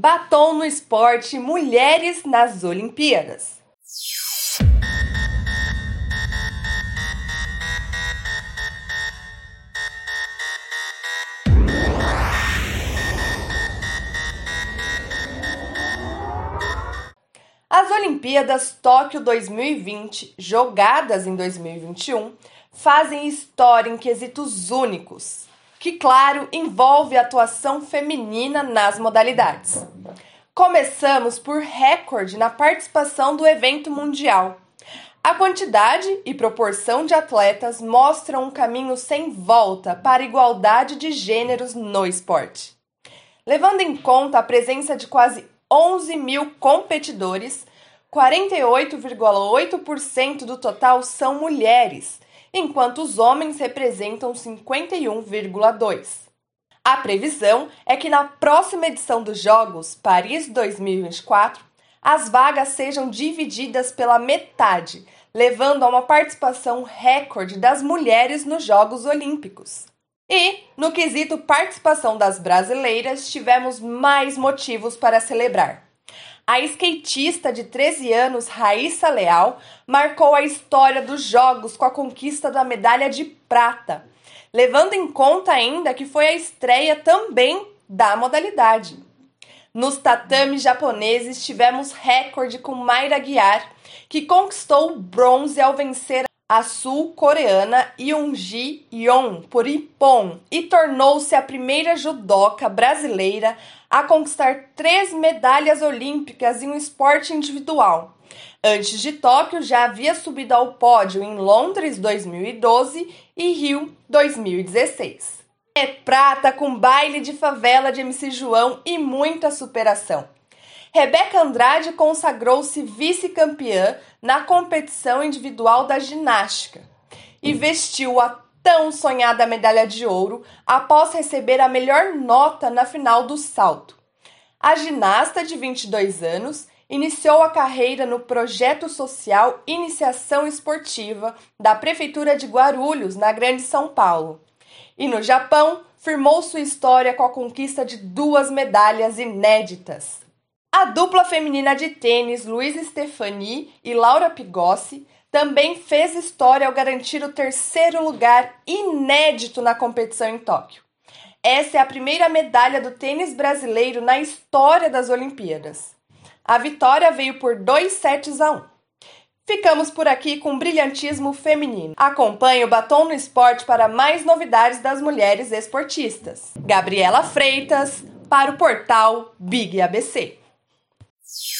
Batom no esporte Mulheres nas Olimpíadas. As Olimpíadas Tóquio 2020, jogadas em 2021, fazem história em quesitos únicos que, claro, envolve a atuação feminina nas modalidades. Começamos por recorde na participação do evento mundial. A quantidade e proporção de atletas mostram um caminho sem volta para a igualdade de gêneros no esporte. Levando em conta a presença de quase 11 mil competidores, 48,8% do total são mulheres enquanto os homens representam 51,2%. A previsão é que na próxima edição dos Jogos, Paris 2024, as vagas sejam divididas pela metade, levando a uma participação recorde das mulheres nos Jogos Olímpicos. E, no quesito participação das brasileiras, tivemos mais motivos para celebrar. A skatista de 13 anos, Raíssa Leal, marcou a história dos Jogos com a conquista da medalha de prata, levando em conta ainda que foi a estreia também da modalidade. Nos tatames japoneses tivemos recorde com Mayra Guiar, que conquistou o bronze ao vencer a sul-coreana Yoonji Yeon por Ippon e tornou-se a primeira judoca brasileira a conquistar três medalhas olímpicas em um esporte individual. Antes de Tóquio, já havia subido ao pódio em Londres 2012 e Rio 2016. É prata com baile de favela de MC João e muita superação. Rebeca Andrade consagrou-se vice-campeã na competição individual da ginástica e vestiu a tão sonhada medalha de ouro após receber a melhor nota na final do salto. A ginasta de 22 anos iniciou a carreira no projeto social Iniciação Esportiva da Prefeitura de Guarulhos, na Grande São Paulo. E no Japão, firmou sua história com a conquista de duas medalhas inéditas. A dupla feminina de tênis Luiz Stefani e Laura Pigossi também fez história ao garantir o terceiro lugar inédito na competição em Tóquio. Essa é a primeira medalha do tênis brasileiro na história das Olimpíadas. A vitória veio por 2 sets a 1. Ficamos por aqui com brilhantismo feminino. Acompanhe o Batom no Esporte para mais novidades das mulheres esportistas. Gabriela Freitas, para o portal Big ABC. Yeah.